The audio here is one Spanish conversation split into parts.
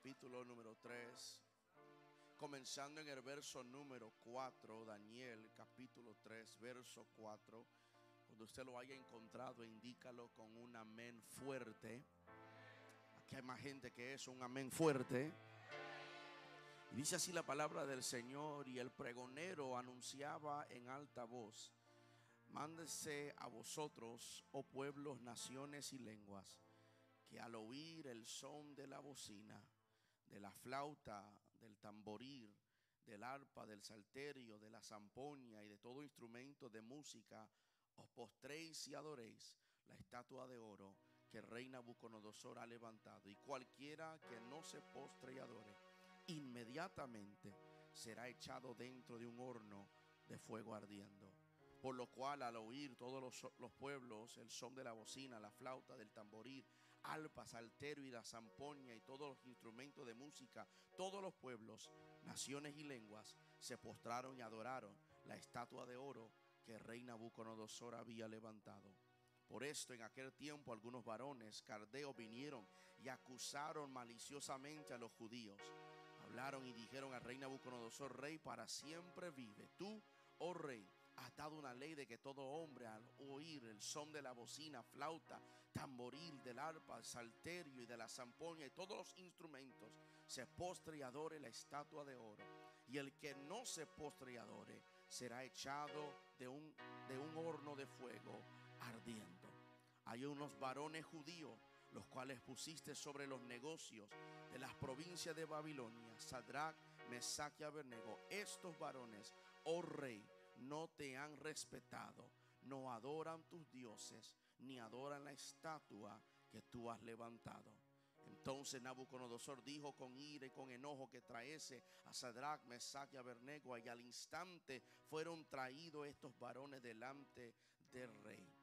capítulo número 3, comenzando en el verso número 4, Daniel capítulo 3, verso 4. Cuando usted lo haya encontrado, indícalo con un amén fuerte. Aquí hay más gente que eso, un amén fuerte. Y dice así la palabra del Señor y el pregonero anunciaba en alta voz, mándese a vosotros, oh pueblos, naciones y lenguas, que al oír el son de la bocina, de la flauta, del tamboril, del arpa, del salterio, de la zampoña y de todo instrumento de música, os postréis y adoréis la estatua de oro que rey Nabucodonosor ha levantado. Y cualquiera que no se postre y adore, inmediatamente será echado dentro de un horno de fuego ardiendo. Por lo cual al oír todos los, pueblos el son de la bocina, la flauta, del tamboril, alpa, saltero y la zampoña y todos los instrumentos de música, todos los pueblos, naciones y lenguas se postraron y adoraron la estatua de oro que rey Nabucodonosor había levantado. Por esto en aquel tiempo algunos varones cardeos vinieron y acusaron maliciosamente a los judíos hablaron y dijeron al rey Nabucodonosor, rey, para siempre vive. Tú, oh rey, has dado una ley de que todo hombre al oír el son de la bocina, flauta, tamboril, del arpa, salterio y de la zampoña y todos los instrumentos, se postre y adore la estatua de oro. Y el que no se postre y adore será echado de un, de un horno de fuego ardiendo. Hay unos varones judíos los cuales pusiste sobre los negocios de las provincias de Babilonia, Sadrach, Mesach y Abednego. Estos varones, oh rey, no te han respetado, no adoran tus dioses, ni adoran la estatua que tú has levantado. Entonces Nabucodonosor dijo con ira y con enojo que traese a Sadrach, Mesach y Abednego y al instante fueron traídos estos varones delante del rey.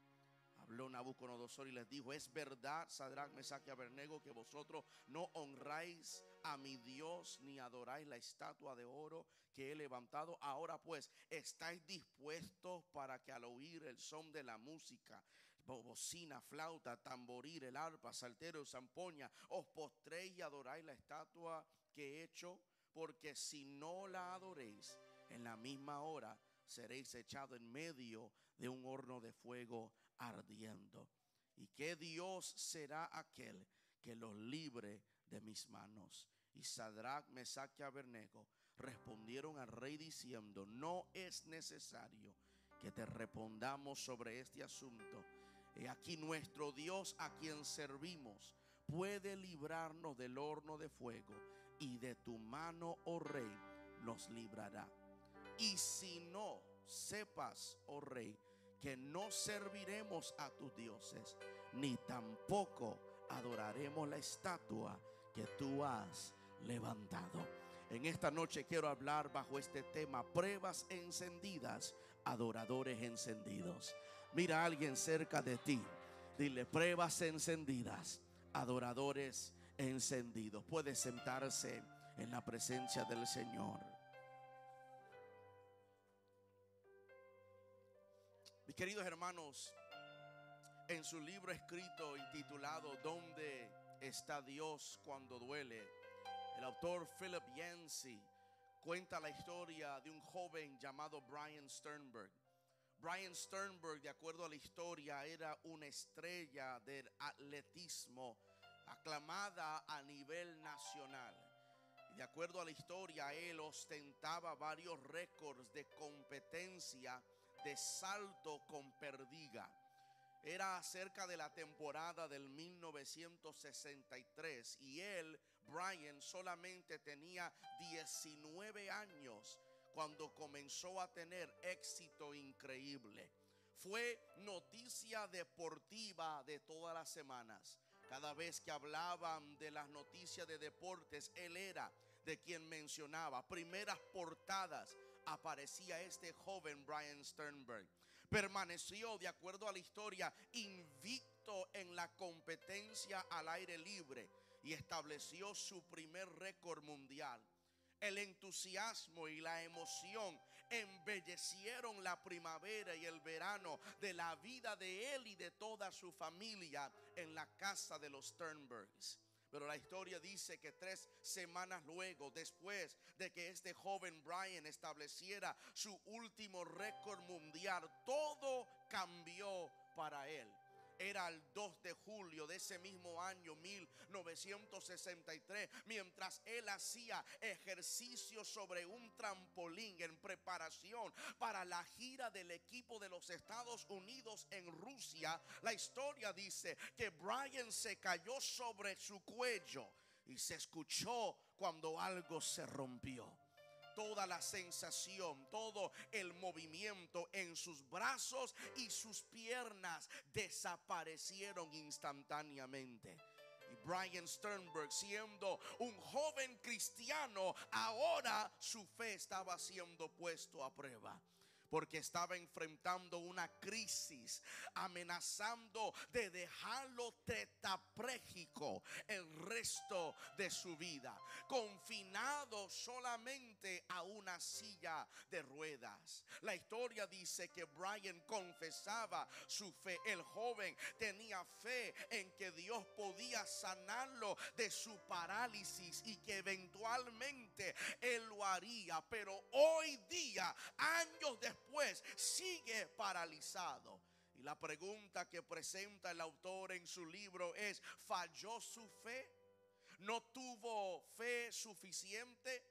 Habló Nabucodonosor y les dijo, es verdad, Sadrach, Mesach y Abednego, que vosotros no honráis a mi Dios ni adoráis la estatua de oro que he levantado. Ahora pues, estáis dispuestos para que al oír el son de la música, bocina, flauta, tamboril, el arpa, saltero, zampoña, os postréis y adoráis la estatua que he hecho, porque si no la adoréis, en la misma hora seréis echados en medio de un horno de fuego ardiendo. ¿Y qué Dios será aquel que los libre de mis manos? Y Sadrach, Mesach y Abednego respondieron al rey diciendo, no es necesario que te respondamos sobre este asunto. He aquí nuestro Dios a quien servimos puede librarnos del horno de fuego y de tu mano, oh rey, nos librará. Y si no, sepas, oh rey, que no serviremos a tus dioses, ni tampoco adoraremos la estatua que tú has levantado. En esta noche quiero hablar bajo este tema, pruebas encendidas, adoradores encendidos. Mira a alguien cerca de ti, dile pruebas encendidas, adoradores encendidos. Puede sentarse en la presencia del Señor. Queridos hermanos, en su libro escrito intitulado ¿Dónde está Dios cuando duele? El autor Philip Yancey cuenta la historia de un joven llamado Brian Sternberg. Brian Sternberg, de acuerdo a la historia, era una estrella del atletismo aclamada a nivel nacional. Y de acuerdo a la historia, él ostentaba varios récords de competencia de salto con perdiga. Era acerca de la temporada del 1963 y él, Brian, solamente tenía 19 años cuando comenzó a tener éxito increíble. Fue noticia deportiva de todas las semanas. Cada vez que hablaban de las noticias de deportes, él era de quien mencionaba. Primeras portadas aparecía este joven Brian Sternberg. Permaneció, de acuerdo a la historia, invicto en la competencia al aire libre y estableció su primer récord mundial. El entusiasmo y la emoción embellecieron la primavera y el verano de la vida de él y de toda su familia en la casa de los Sternbergs. Pero la historia dice que tres semanas luego, después de que este joven Brian estableciera su último récord mundial, todo cambió para él era el 2 de julio de ese mismo año 1963, mientras él hacía ejercicio sobre un trampolín en preparación para la gira del equipo de los Estados Unidos en Rusia. La historia dice que Brian se cayó sobre su cuello y se escuchó cuando algo se rompió toda la sensación, todo el movimiento en sus brazos y sus piernas desaparecieron instantáneamente. Y Brian Sternberg, siendo un joven cristiano, ahora su fe estaba siendo puesto a prueba porque estaba enfrentando una crisis, amenazando de dejarlo tetaprégico el resto de su vida, confinado solamente a una silla de ruedas. La historia dice que Brian confesaba su fe. El joven tenía fe en que Dios podía sanarlo de su parálisis y que eventualmente él lo haría. Pero hoy día, años después, pues sigue paralizado. Y la pregunta que presenta el autor en su libro es, ¿falló su fe? ¿No tuvo fe suficiente?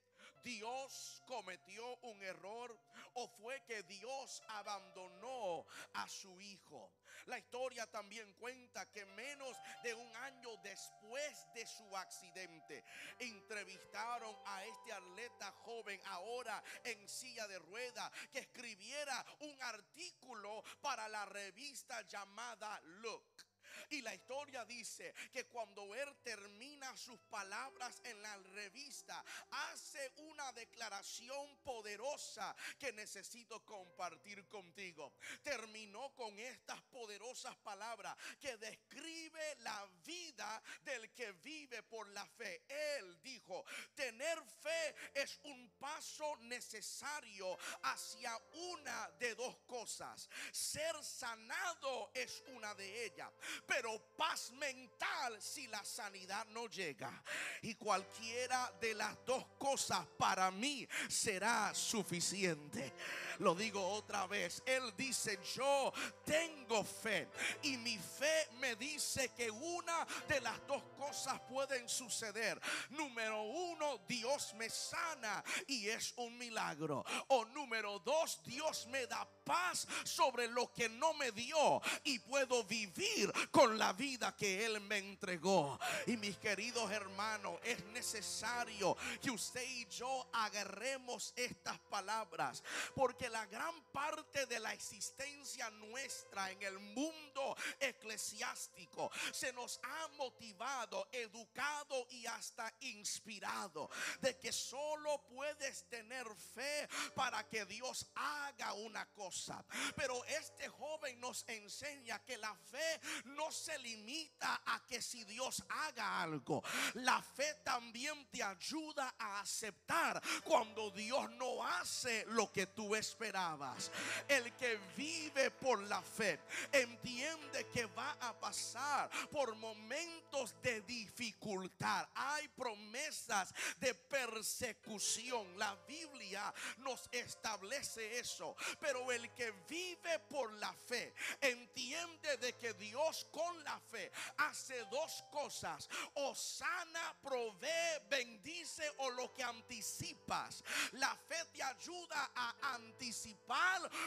Dios cometió un error o fue que Dios abandonó a su hijo. La historia también cuenta que menos de un año después de su accidente entrevistaron a este atleta joven ahora en silla de rueda que escribiera un artículo para la revista llamada Look. Y la historia dice que cuando él termina sus palabras en la revista, hace una declaración poderosa que necesito compartir contigo. Terminó con estas poderosas palabras que describe la vida del que vive por la fe. Él dijo, tener fe es un paso necesario hacia una de dos cosas. Ser sanado es una de ellas pero paz mental si la sanidad no llega. Y cualquiera de las dos cosas para mí será suficiente. Lo digo otra vez. Él dice, yo tengo fe. Y mi fe me dice que una de las dos cosas pueden suceder. Número uno, Dios me sana y es un milagro. O número dos, Dios me da paz sobre lo que no me dio y puedo vivir con la vida que Él me entregó. Y mis queridos hermanos, es necesario que usted y yo agarremos estas palabras, porque la gran parte de la existencia nuestra en el mundo eclesiástico se nos ha motivado, educado y hasta inspirado de que solo puedes tener fe para que Dios haga una cosa. Pero este joven nos enseña que la fe no se limita a que si Dios haga algo, la fe también te ayuda a aceptar cuando Dios no hace lo que tú esperabas. El que vive por la fe entiende que va a pasar por momentos de dificultad. Hay promesas de persecución. La Biblia nos establece eso. Pero el que vive por la fe entiende de que Dios con la fe hace dos cosas. O sana, provee, bendice o lo que anticipas. La fe te ayuda a anticipar.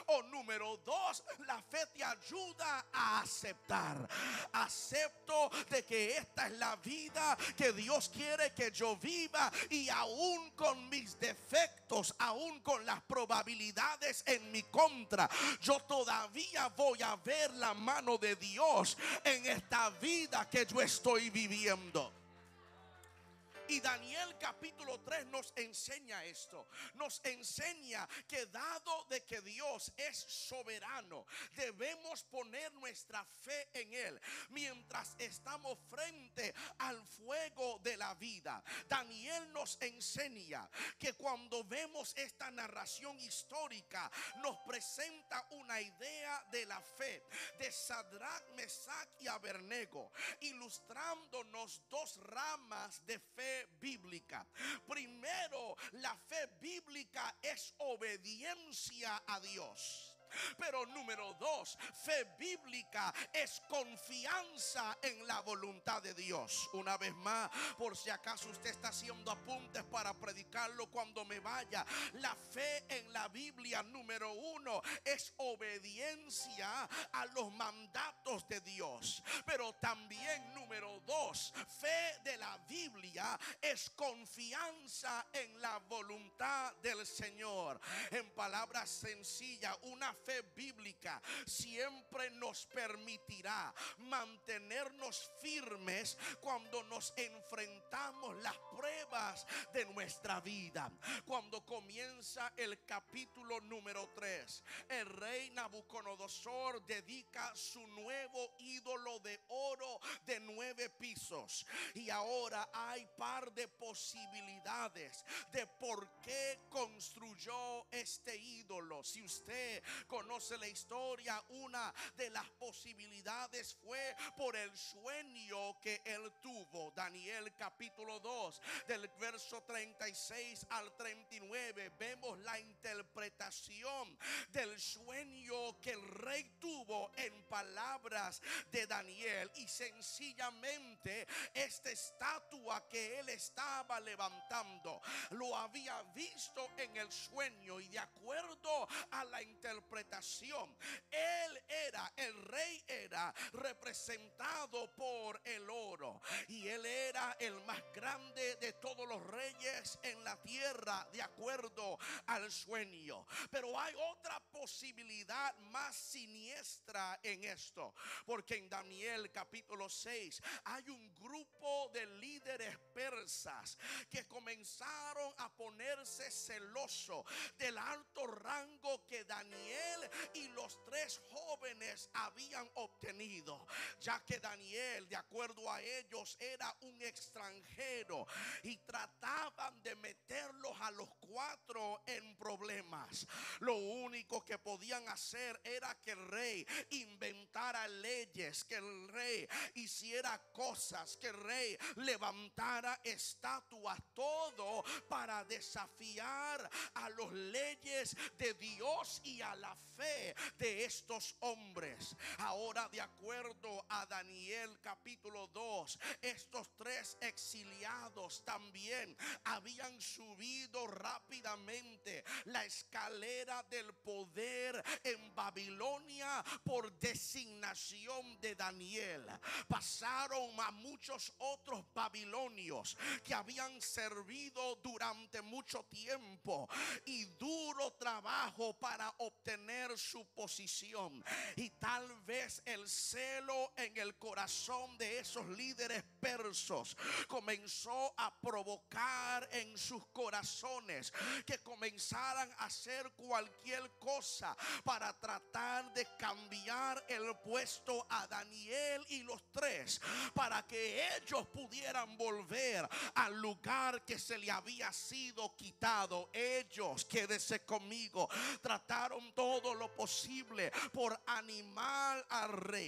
O número dos, la fe te ayuda a aceptar. Acepto de que esta es la vida que Dios quiere que yo viva. Y aún con mis defectos, aún con las probabilidades en mi contra, yo todavía voy a ver la mano de Dios en esta vida que yo estoy viviendo. Y Daniel capítulo 3 nos enseña esto. Nos enseña que dado de que Dios es soberano, debemos poner nuestra fe en Él mientras estamos frente al fuego de la vida. Daniel nos enseña que cuando vemos esta narración histórica, nos presenta una idea de la fe de Sadrach, Mesach y Abernego, ilustrándonos dos ramas de fe bíblica. Primero, la fe bíblica es obediencia a Dios. Pero número dos, fe bíblica es confianza en la voluntad de Dios. Una vez más, por si acaso usted está haciendo apuntes para predicarlo cuando me vaya. La fe en la Biblia número uno es obediencia a los mandatos de Dios. Pero también número dos, fe de la Biblia es confianza en la voluntad del Señor. En palabras sencillas, una fe bíblica siempre nos permitirá mantenernos firmes cuando nos enfrentamos las pruebas de nuestra vida. Cuando comienza el capítulo número 3, el rey Nabucodonosor dedica su nuevo ídolo de oro de nueve pisos. Y ahora hay par de posibilidades de por qué construyó este ídolo. Si usted conoce la historia, una de las posibilidades fue por el sueño que él tuvo. Daniel capítulo 2, del verso 36 al 39, vemos la interpretación del sueño que el rey tuvo en palabras de Daniel. Y sencillamente esta estatua que él estaba levantando, lo había visto en el sueño y de acuerdo a la interpretación él el rey representado por el oro. Y él era el más grande de todos los reyes en la tierra, de acuerdo al sueño. Pero hay otra posibilidad más siniestra en esto. Porque en Daniel capítulo 6 hay un grupo de líderes persas que comenzaron a ponerse celoso del alto rango que Daniel y los tres jóvenes habían obtenido, ya que Daniel, de acuerdo a ellos, era un extranjero y trataban de meterlos a los cuatro en problemas. Lo único que podían hacer era que el rey inventara leyes, que el rey hiciera cosas, que el rey levantara estatuas, todo para desafiar a los leyes de Dios y a la fe de estos hombres. Ahora, de acuerdo a Daniel capítulo 2, estos tres exiliados también habían subido rápidamente la escalera del poder en Babilonia por designación de Daniel. Pasaron a muchos otros babilonios que habían servido durante mucho tiempo y duro trabajo para obtener su posición. Y tal vez el celo en el corazón de esos líderes persos comenzó a provocar en sus corazones que comenzaran a hacer cualquier cosa para tratar de cambiar el puesto a Daniel y los tres para que ellos pudieran volver al lugar que se le había sido quitado. Ellos, quédese conmigo, trataron todo lo posible por animar al rey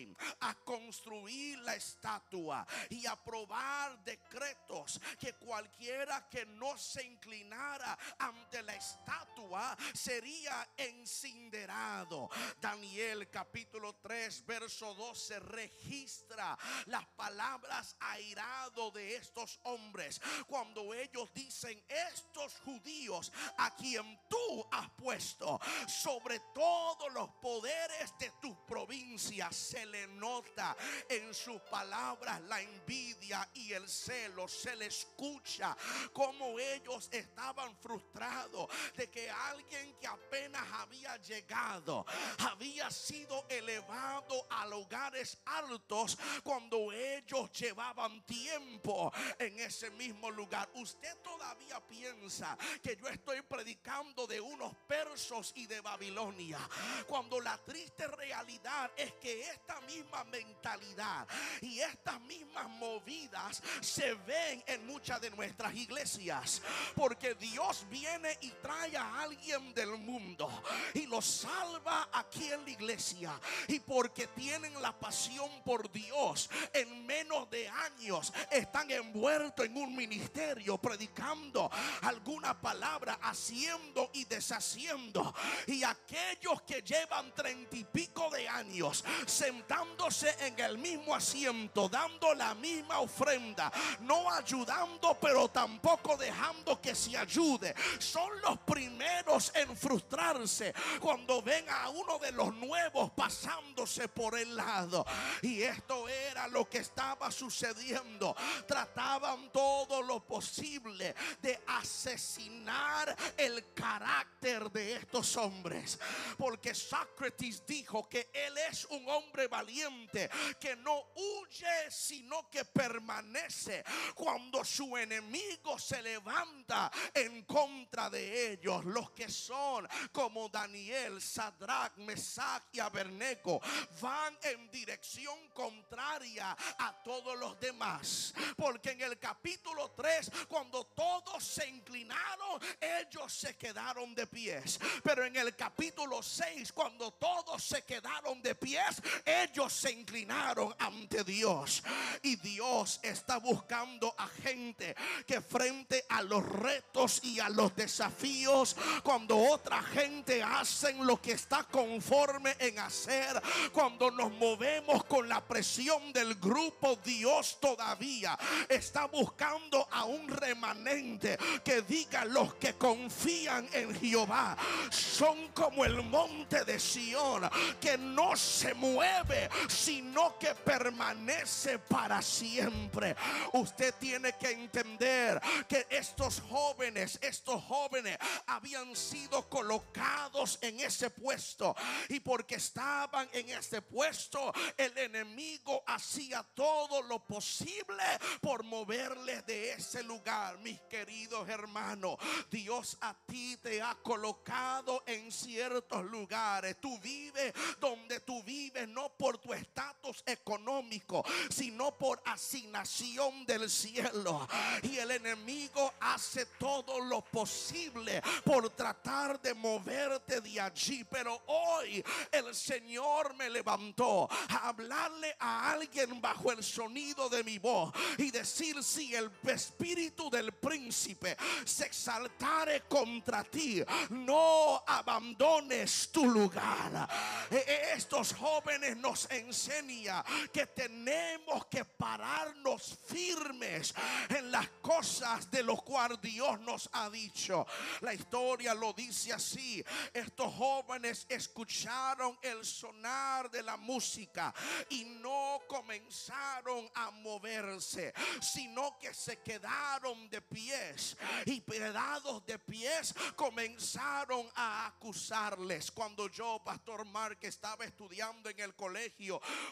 a construir la estatua y aprobar decretos que cualquiera que no se inclinara ante la estatua sería incinerado. Daniel capítulo 3 verso 12 registra las palabras airado de estos hombres cuando ellos dicen estos judíos a quien tú has puesto sobre todo todos los poderes de tus provincias se le nota en sus palabras la envidia y el celo. Se le escucha como ellos estaban frustrados de que alguien que apenas había llegado había sido elevado a lugares altos cuando ellos llevaban tiempo en ese mismo lugar. Usted todavía piensa que yo estoy predicando de unos persos y de Babilonia, cuando la triste realidad es que esta misma mentalidad y estas mismas movidas se ven en muchas de nuestras iglesias, porque Dios viene y trae a alguien del mundo y lo salva aquí en la iglesia y porque tienen la pasión por Dios en menos de años están envueltos en un ministerio predicando alguna palabra, haciendo y deshaciendo. Y aquellos que llevan treinta y pico de años sentándose en el mismo asiento, dando la misma ofrenda, no ayudando, pero tampoco dejando que se ayude, son los primeros en frustrarse cuando ven a uno de los nuevos pasándose por el lado. Y esto era lo que estaba sucediendo. Trataban todo lo posible de asesinar el carácter de estos hombres. Porque Sócrates dijo que él es un hombre valiente que no huye, sino que permanece cuando su enemigo se levanta en contra de ellos. Los que son como Daniel, Sadrach, Mesach y Aberneco van en dirección contraria a todos los demás. Porque en el capítulo 3, cuando todos se inclinaron, ellos se quedaron de pies. Pero en el capítulo 6, cuando todos se quedaron de pies, ellos se inclinaron ante Dios. Y Dios está buscando a gente que frente a los retos y a los desafíos, cuando otra gente hacen lo que está conforme en hacer, cuando nos movemos con la presión del grupo, Dios todavía está buscando a un remanente que diga los que confían en Jehová son como el monte de Sión que no se mueve sino que permanece para siempre. Usted tiene que entender que estos jóvenes, estos jóvenes habían sido colocados en ese puesto y porque estaban en ese puesto, el enemigo hacía todo lo posible por moverles de ese lugar. Mis queridos hermanos, Dios a ti te ha colocado en ciertos lugares. Tú vives donde tú vives, no por tu estatus económico, sino por asignación del cielo. Y el enemigo hace todo lo posible por tratar de moverte de allí. Pero hoy el Señor me levantó a hablarle a alguien bajo el sonido de mi voz y decir si el espíritu del príncipe se exaltare contra ti, no abandones tu lugar. E, e, estos jóvenes nos enseñan que tenemos que pararnos firmes en las cosas de los cuales Dios nos ha dicho. La historia lo dice así. Estos jóvenes escucharon el sonar de la música y no comenzaron a moverse, sino que se quedaron de pies y pedados de pies comenzaron a acusarles. Cuando yo, Pastor Mark, estaba estudiando en el colegio,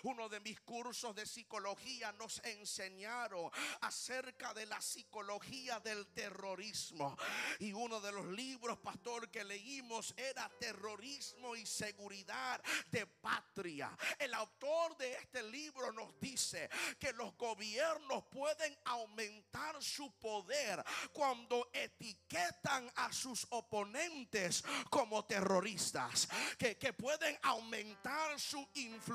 uno de mis cursos de psicología nos enseñaron acerca de la psicología del terrorismo. Y uno de los libros, pastor, que leímos era Terrorismo y Seguridad de Patria. El autor de este libro nos dice que los gobiernos pueden aumentar su poder cuando etiquetan a sus oponentes como terroristas. Que, que pueden aumentar su influencia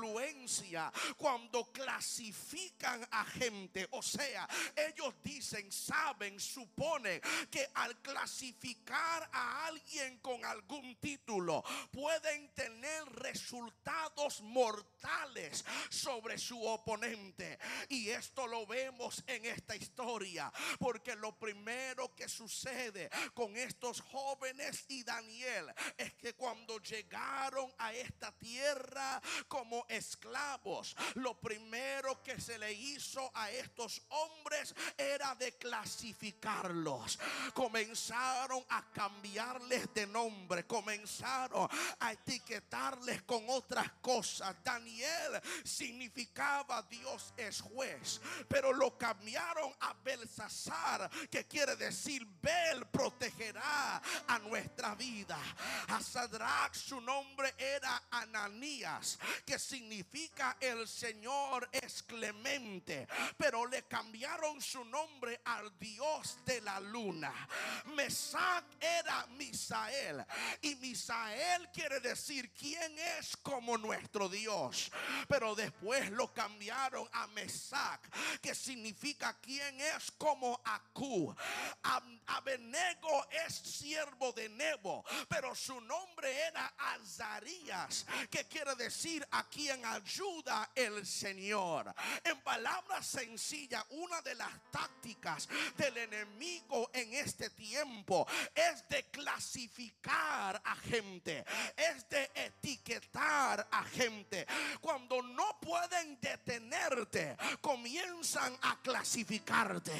cuando clasifican a gente. O sea, ellos dicen, saben, suponen que al clasificar a alguien con algún título pueden tener resultados mortales sobre su oponente. Y esto lo vemos en esta historia, porque lo primero que sucede con estos jóvenes y Daniel es que cuando llegaron a esta tierra como esclavos, lo primero que se le hizo a estos hombres era de clasificarlos. comenzaron a cambiarles de nombre, comenzaron a etiquetarles con otras cosas. Daniel significaba Dios es juez, pero lo cambiaron a Belsasar, que quiere decir Bel protegerá a nuestra vida. A Sadrach su nombre era Ananías, que significa el Señor es clemente, pero le cambiaron su nombre al Dios de la luna. Mesac era Misael y Misael quiere decir quién es como nuestro Dios, pero después lo cambiaron a Mesac, que significa quién es como Acú. Abenego es siervo de Nebo, pero su nombre era Azarías, que quiere decir a quien ayuda el Señor. En palabras sencillas, una de las tácticas del enemigo en este tiempo es de clasificar a gente, es de etiquetar a gente. Cuando no pueden detenerte, comienzan a clasificarte.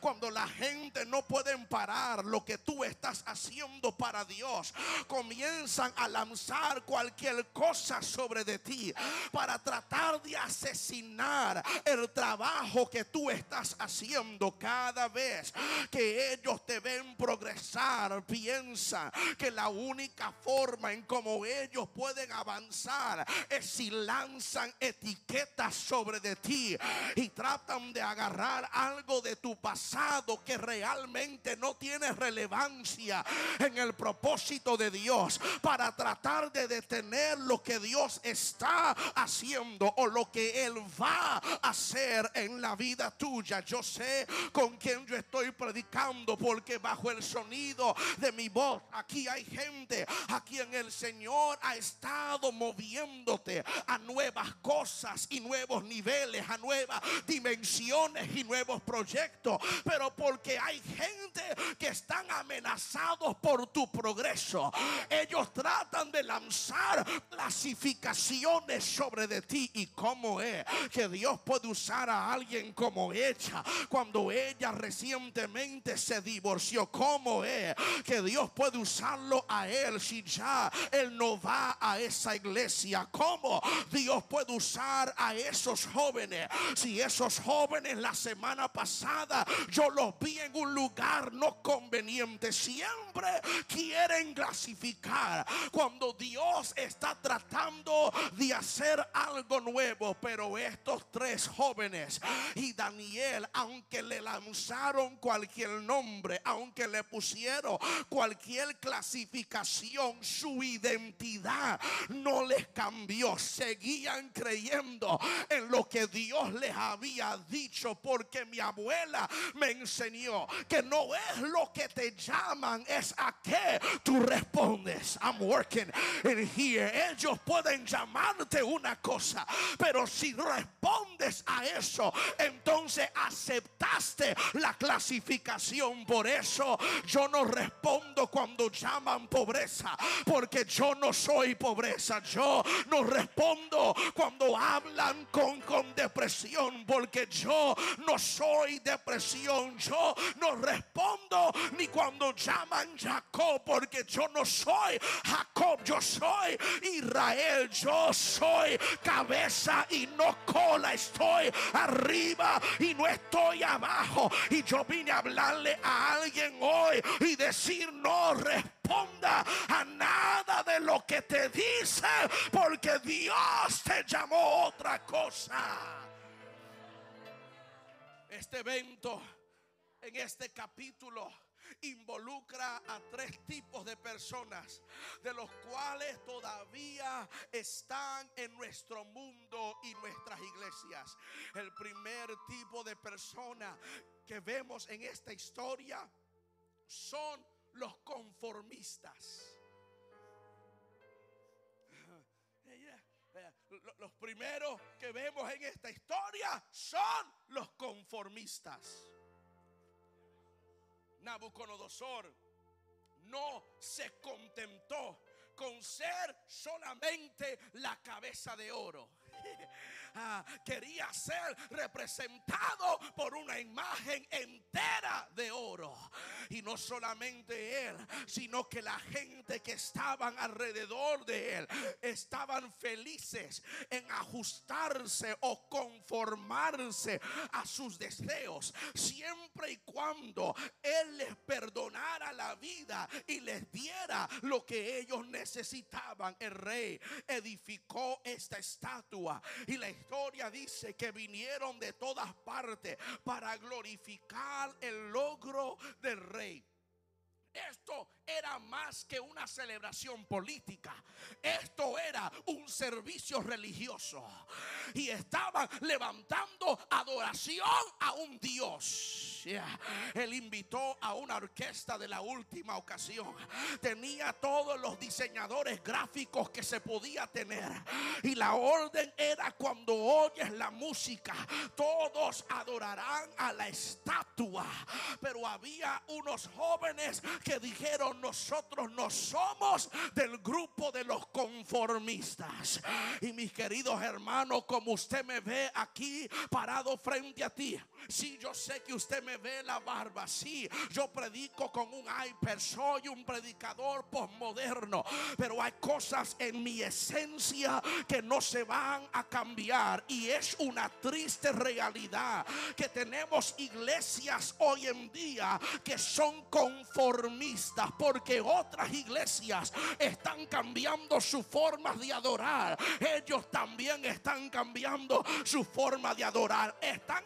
Cuando la gente no puede parar lo que tú estás haciendo para Dios, comienzan a lanzar cualquier cosa sobre de ti para tratar de asesinar el trabajo que tú estás haciendo cada vez que ellos te ven progresar. Piensa que la única forma en cómo ellos pueden avanzar es si lanzan etiquetas sobre de ti y tratan de agarrar algo de tu pasado que realmente no tiene relevancia en el propósito de Dios para tratar de detener lo que Dios está haciendo o lo que Él va a hacer en la vida tuya. Yo sé con quién yo estoy predicando porque bajo el sonido de mi voz aquí hay gente a quien el Señor ha estado moviéndote a nuevas cosas y nuevos niveles, a nuevas dimensiones y nuevos proyectos. Pero porque hay gente que están amenazados por tu progreso. Ellos tratan de lanzar clasificaciones sobre de ti y cómo es que Dios puede usar a alguien como ella cuando ella recientemente se divorció. ¿Cómo es que Dios puede usarlo a él si ya él no va a esa iglesia? ¿Cómo Dios puede usar a esos jóvenes si esos jóvenes la semana pasada yo los vi en un lugar no conveniente? Siempre quieren clasificar cuando Dios está tratando de hacer algo nuevo. Pero estos tres jóvenes y Daniel, aunque le lanzaron cualquier nombre, aunque le pusieron cualquier clasificación, su identidad no les cambió. Seguían creyendo en lo que Dios les había dicho, porque mi abuela me enseñó que no es lo que te llaman, es a qué tú respondes. I'm working in here. Ellos pueden llamarte una cosa, pero si respondes a eso, entonces aceptaste la clasificación. Por eso yo no respondo cuando llaman pobreza, porque yo no soy pobreza. Yo no respondo cuando hablan con, con depresión, porque yo no soy depresión. Yo no respondo ni cuando llaman Jacob, porque yo no soy Jacob, yo soy Israel, yo soy cabeza y no cola, estoy arriba y no estoy abajo. Y yo vine a hablarle a alguien hoy y decir no responda a nada de lo que te dice, porque Dios te llamó otra cosa. Este evento en este capítulo involucra a tres tipos de personas, de los cuales todavía están en nuestro mundo y nuestras iglesias. El primer tipo de persona que vemos en esta historia son los conformistas. Los primeros que vemos en esta historia son los conformistas. Nabucodonosor no se contentó con ser solamente la cabeza de oro. Ah, quería ser representado por una imagen entera de oro. Y no solamente él, sino que la gente que estaban alrededor de él estaban felices en ajustarse o conformarse a sus deseos, siempre y cuando él les perdonara la vida y les diera lo que ellos necesitaban. El rey edificó esta estatua y la historia dice que vinieron de todas partes para glorificar el logro del rey. Esto era más que una celebración política. Esto era un servicio religioso. Y estaban levantando adoración a un Dios. Él invitó a una orquesta de la última ocasión. Tenía todos los diseñadores gráficos que se podía tener. Y la orden era cuando oyes la música, todos adorarán a la estatua. Pero había unos jóvenes que dijeron, nosotros no somos del grupo de los conformistas. Y mis queridos hermanos, como usted me ve aquí parado frente a ti, si yo sé que usted me ve la barba, sí, yo predico con un iPad, soy un predicador postmoderno, pero hay cosas en mi esencia que no se van a cambiar y es una triste realidad que tenemos iglesias hoy en día que son conformistas porque otras iglesias están cambiando su forma de adorar. Ellos también están cambiando su forma de adorar. Están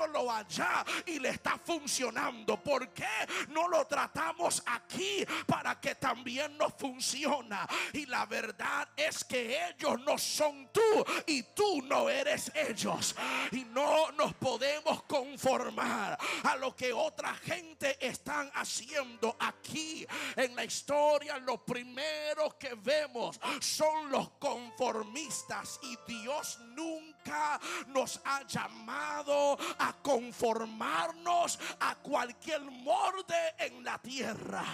haciéndolo allá y le está funcionando. ¿Por qué no lo tratamos aquí para que también nos funciona? Y la verdad es que ellos no son tú y tú no eres ellos. Y no nos podemos conformar a lo que otra gente están haciendo aquí en la historia. Los primeros que vemos son los conformistas y Dios nunca nos ha llamado a conformarnos a cualquier molde en la tierra.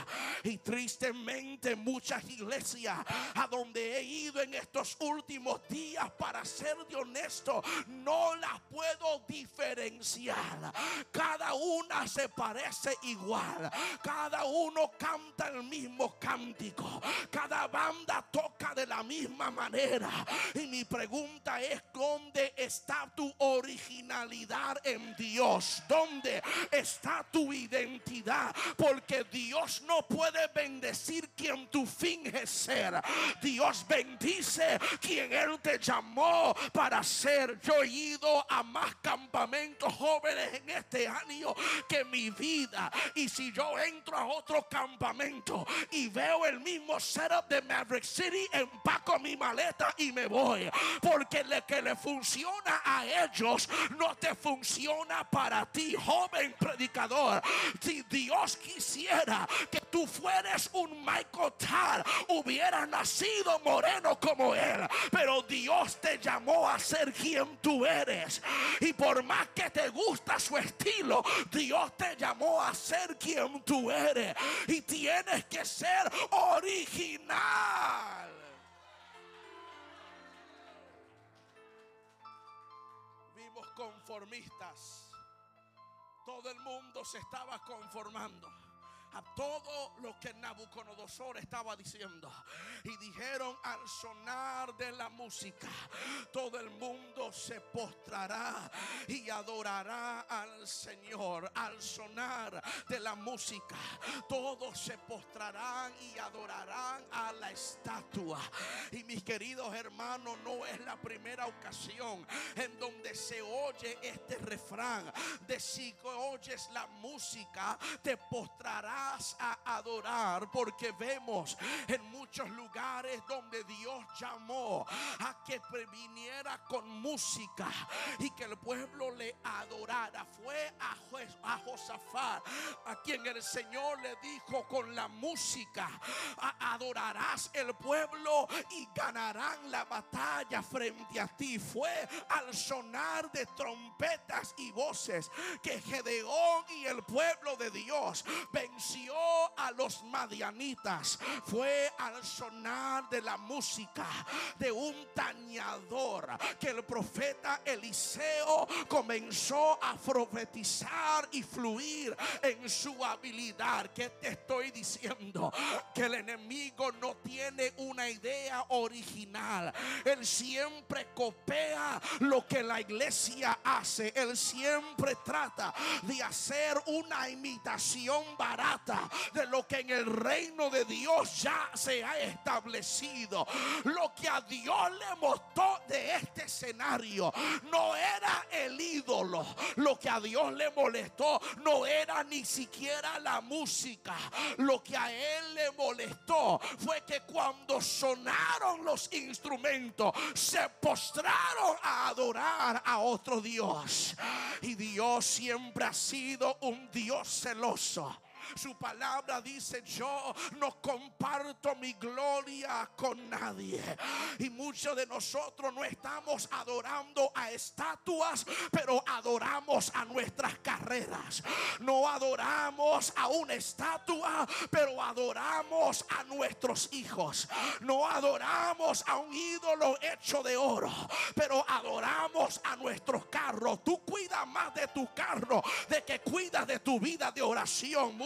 Y tristemente muchas iglesias a donde he ido en estos últimos días, para ser de honesto, no las puedo diferenciar. Cada una se parece igual. Cada uno canta el mismo cántico. Cada banda toca de la misma manera. Y mi pregunta es, ¿dónde está tu originalidad Dios? ¿Dónde está tu identidad? Porque Dios no puede bendecir quien tú finges ser. Dios bendice quien Él te llamó para ser. Yo he ido a más campamentos jóvenes en este año que mi vida. Y si yo entro a otro campamento y veo el mismo setup de Maverick City, empaco mi maleta y me voy. Porque lo que le funciona a ellos no te funciona para ti, joven predicador. Si Dios quisiera que tú fueres un Michael Tal, hubiera nacido moreno como él. Pero Dios te llamó a ser quien tú eres. Y por más que te gusta su estilo, Dios te llamó a ser quien tú eres. Y tienes que ser original. Conformistas. Todo el mundo se estaba conformando a todo lo que Nabucodonosor estaba diciendo. Y dijeron al sonar de la música, todo el mundo se postrará y adorará al Señor. Al sonar de la música, todos se postrarán y adorarán a la estatua. Y mis queridos hermanos, no es la primera ocasión en donde se oye este refrán de si oyes la música, te postrarás a adorar porque vemos en muchos lugares donde Dios llamó a que previniera con música y que el pueblo le adorara. Fue a, a Josafat a quien el Señor le dijo con la música adorarás el pueblo y ganarán la batalla frente a ti. Fue al sonar de trompetas y voces que Gedeón y el pueblo de Dios venció venció a los madianitas fue al sonar de la música de un tañador que el profeta Eliseo comenzó a profetizar y fluir en su habilidad. Que te estoy diciendo? Que el enemigo no tiene una idea original. Él siempre copia lo que la iglesia hace. Él siempre trata de hacer una imitación barata de lo que en el reino de Dios ya se ha establecido. Lo que a Dios le mostró de este escenario no era el ídolo. Lo que a Dios le molestó no era ni siquiera la música. Lo que a él le molestó fue que cuando sonaron los instrumentos se postraron a adorar a otro Dios. Y Dios siempre ha sido un Dios celoso. Su palabra dice, yo no comparto mi gloria con nadie. Y muchos de nosotros no estamos adorando a estatuas, pero adoramos a nuestras carreras. No adoramos a una estatua, pero adoramos a nuestros hijos. No adoramos a un ídolo hecho de oro, pero adoramos a nuestros carros. Tú cuidas más de tu carro de que cuidas de tu vida de oración.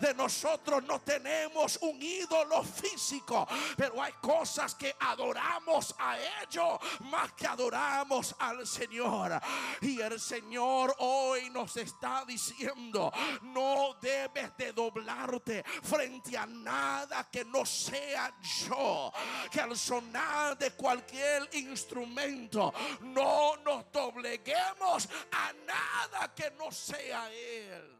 De nosotros no tenemos un ídolo físico, pero hay cosas que adoramos a ellos más que adoramos al Señor. Y el Señor hoy nos está diciendo, no debes de doblarte frente a nada que no sea yo. Que al sonar de cualquier instrumento no nos dobleguemos a nada que no sea Él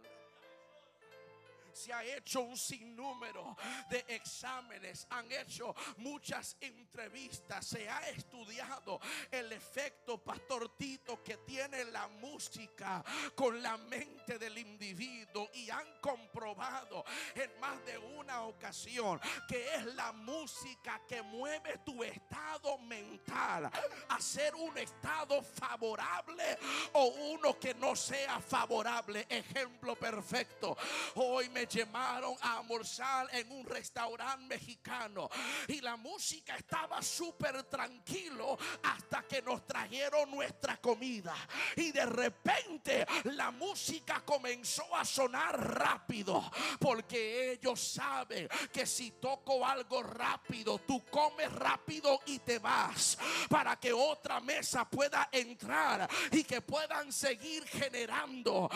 se ha hecho un sinnúmero de exámenes, han hecho muchas entrevistas, se ha estudiado el efecto, Pastor Tito, que tiene la música con la mente del individuo y han comprobado en más de una ocasión que es la música que mueve tu estado mental a ser un estado favorable o uno que no sea favorable. Ejemplo perfecto. Hoy me llamaron a almorzar en un restaurante mexicano. Y la música estaba súper tranquilo hasta que nos trajeron nuestra comida. Y de repente la música comenzó a sonar rápido porque ellos saben que si toco algo rápido tú comes rápido y te vas para que otra mesa pueda entrar y que puedan seguir generando.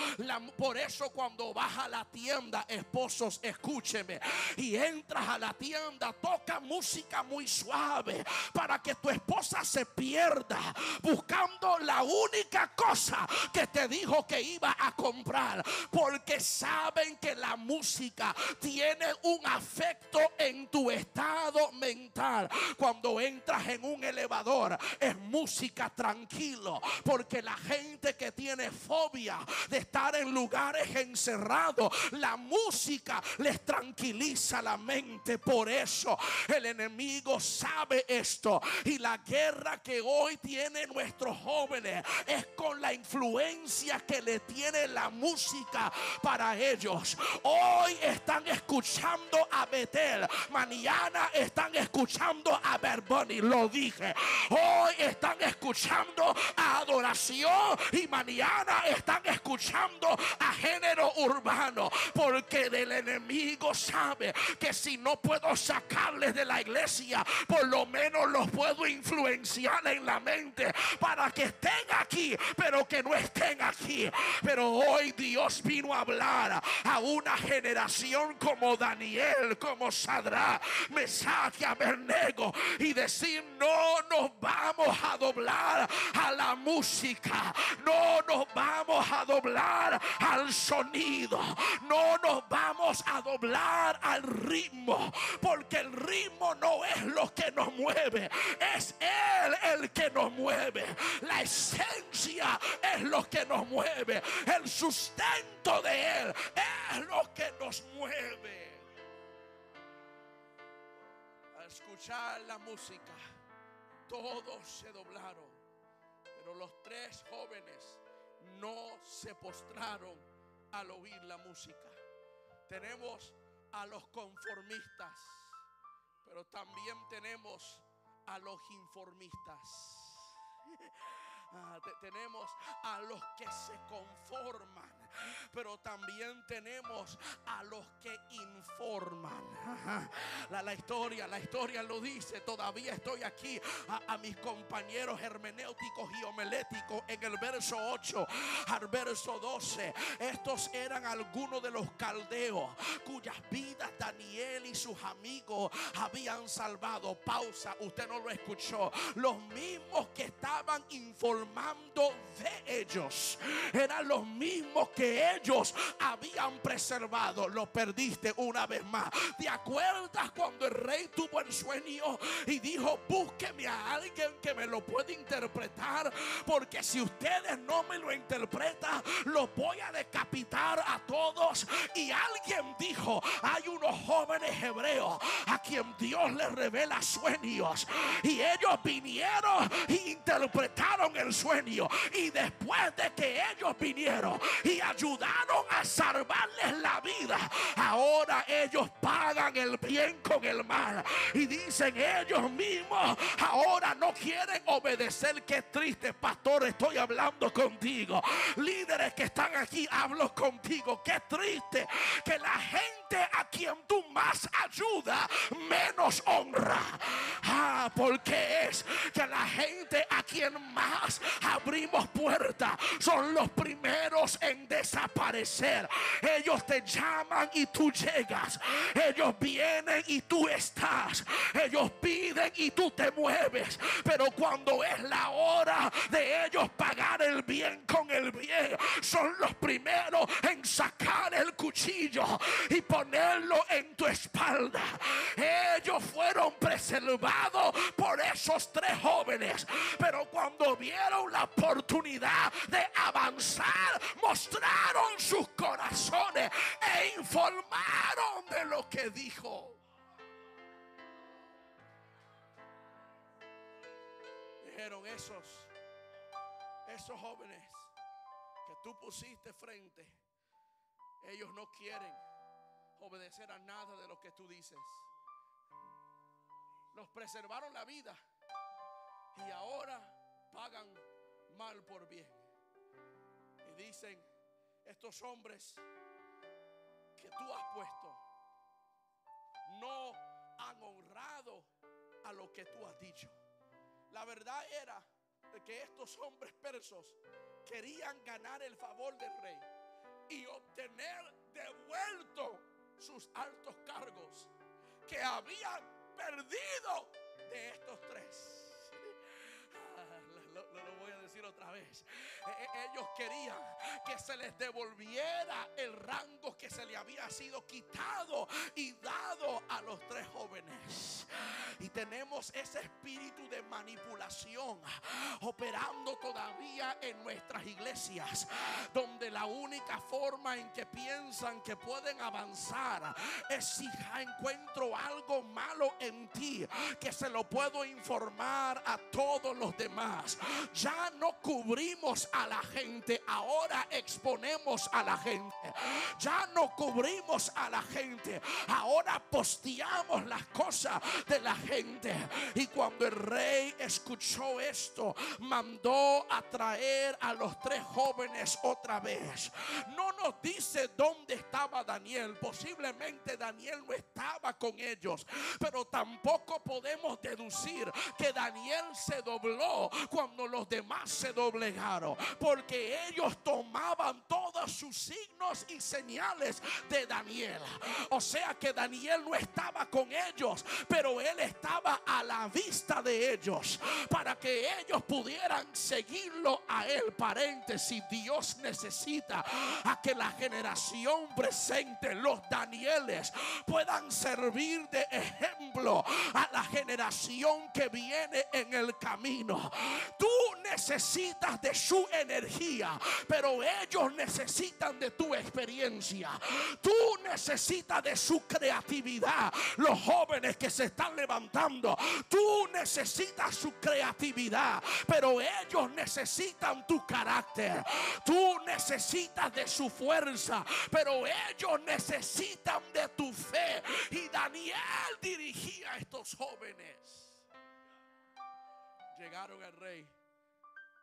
Por eso cuando vas a la tienda esposos, escúcheme. Y entras a la tienda, toca música muy suave para que tu esposa se pierda buscando la única cosa que te dijo que iba a comprar. Porque saben que la música tiene un afecto en tu estado mental. Cuando entras en un elevador, es música tranquilo. Porque la gente que tiene fobia de estar en lugares encerrados, la música música les tranquiliza la mente. Por eso el enemigo sabe esto. Y la guerra que hoy tiene nuestros jóvenes es con la influencia que le tiene la música para ellos. Hoy están escuchando a Betel. Mañana están escuchando a Berboni. Lo dije. Hoy están escuchando a adoración. Y mañana están escuchando a género urbano. Porque del enemigo sabe que si no puedo sacarles de la iglesia, por lo menos los puedo influenciar en la mente para que estén aquí, pero que no estén aquí. Pero hoy Dios vino a hablar a una generación como Daniel, como Sadra, Mesaque, Abernego y decir: No nos vamos a doblar a la música, no nos vamos a doblar al sonido, no nos vamos a doblar al ritmo, porque el ritmo no es lo que nos mueve, es Él el que nos mueve. La esencia es lo que nos mueve, el sustento de Él es lo que nos mueve. Al escuchar la música, todos se doblaron, pero los tres jóvenes no se postraron al oír la música Tenemos a los conformistas, pero también tenemos a los informistas. Ah, tenemos a los que se conforman pero también tenemos a los que informan. La, la historia, la historia lo dice. Todavía estoy aquí a, mis compañeros hermenéuticos y homeléticos en el verso 8 al verso 12. Estos eran algunos de los caldeos cuyas vidas Daniel y sus amigos habían salvado. Pausa, usted no lo escuchó. Los mismos que estaban informando de ellos eran los mismos que ellos habían preservado, lo perdiste una vez más. ¿Te acuerdas cuando el rey tuvo el sueño y dijo, búsqueme a alguien que me lo pueda interpretar? Porque si ustedes no me lo interpretan, los voy a decapitar a todos. Y alguien dijo, hay unos jóvenes hebreos a quien Dios les revela sueños. Y ellos vinieron e interpretaron el sueño. Y después de que ellos vinieron y ayudaron a salvarles la vida, ahora ellos pagan el bien con el mal. Y dicen ellos mismos, ahora no quieren obedecer. Qué triste, pastor, estoy hablando contigo. Líderes que están aquí, hablo contigo. Qué triste que la gente a quien tú más ayuda, menos honra. Ah, porque es que la gente a quien más abrimos puertas son los primeros en desaparecer. Ellos te llaman y tú llegas. Ellos vienen y tú estás. Ellos piden y tú te mueves. Pero cuando es la hora de ellos pagar el bien con el bien, son los primeros en sacar el cuchillo y ponerlo en tu espalda. Ellos fueron preservados por esos tres jóvenes. Pero cuando vieron la oportunidad de avanzar, sus corazones e informaron de lo que dijo. Dijeron esos, esos jóvenes que tú pusiste frente, ellos no quieren obedecer a nada de lo que tú dices. Nos preservaron la vida y ahora pagan mal por bien. Y dicen, estos hombres que tú has puesto no han honrado a lo que tú has dicho. La verdad era que estos hombres persos querían ganar el favor del rey y obtener devuelto sus altos cargos que habían perdido de estos tres otra vez. E, e, ellos querían que se les devolviera el rango que se le había sido quitado y dado a los tres jóvenes. Y tenemos ese espíritu de manipulación operando todavía en nuestras iglesias, donde la única forma en que piensan que pueden avanzar es si encuentro algo malo en ti, que se lo puedo informar a todos los demás. Ya no cubrimos a la gente, ahora exponemos a la gente. Ya no cubrimos a la gente, ahora posteamos las cosas de la gente. Y cuando el rey escuchó esto, mandó a traer a los tres jóvenes otra vez. No nos dice dónde estaba Daniel. Posiblemente Daniel no estaba con ellos, pero tampoco podemos deducir que Daniel se dobló cuando los demás se doblegaron. Porque ellos tomaban todos sus signos y señales de Daniel. O sea que Daniel no estaba con ellos, pero él estaba a la vista de ellos. Para que ellos pudieran seguirlo a él. Paréntesis, Dios necesita a que la generación presente, los Danieles, puedan servir de ejemplo a la generación que viene en el camino. Tú necesitas de su energía, pero ellos necesitan de tu experiencia. Tú necesitas de su creatividad. Los jóvenes que se están levantando, tú necesitas su creatividad, pero ellos necesitan tu carácter. Tú necesitas de su fuerza, pero ellos necesitan de tu fe. Y Daniel dirigía a estos jóvenes. Llegaron al rey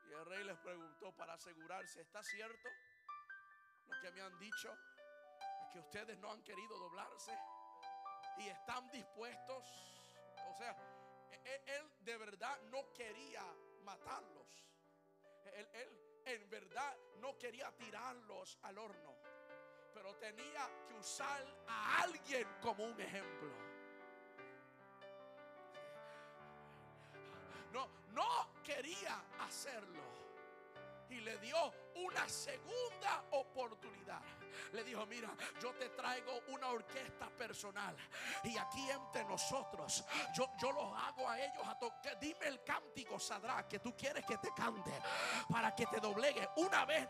y el rey les preguntó para asegurarse, ¿está cierto lo que me han dicho? Es que ustedes no han querido doblarse y están dispuestos. O sea, e-, e-, él, de verdad no quería matarlos. Él, él en verdad no quería tirarlos al horno, pero tenía que usar a alguien como un ejemplo. No, no quería hacerlo. Y le dio una segunda oportunidad. Le dijo, mira, yo te traigo una orquesta personal. Y aquí entre nosotros, yo, yo los hago a ellos a tocar. Dime el cántico, Sadra, que tú quieres que te cante. Para que te doblegue. Una vez,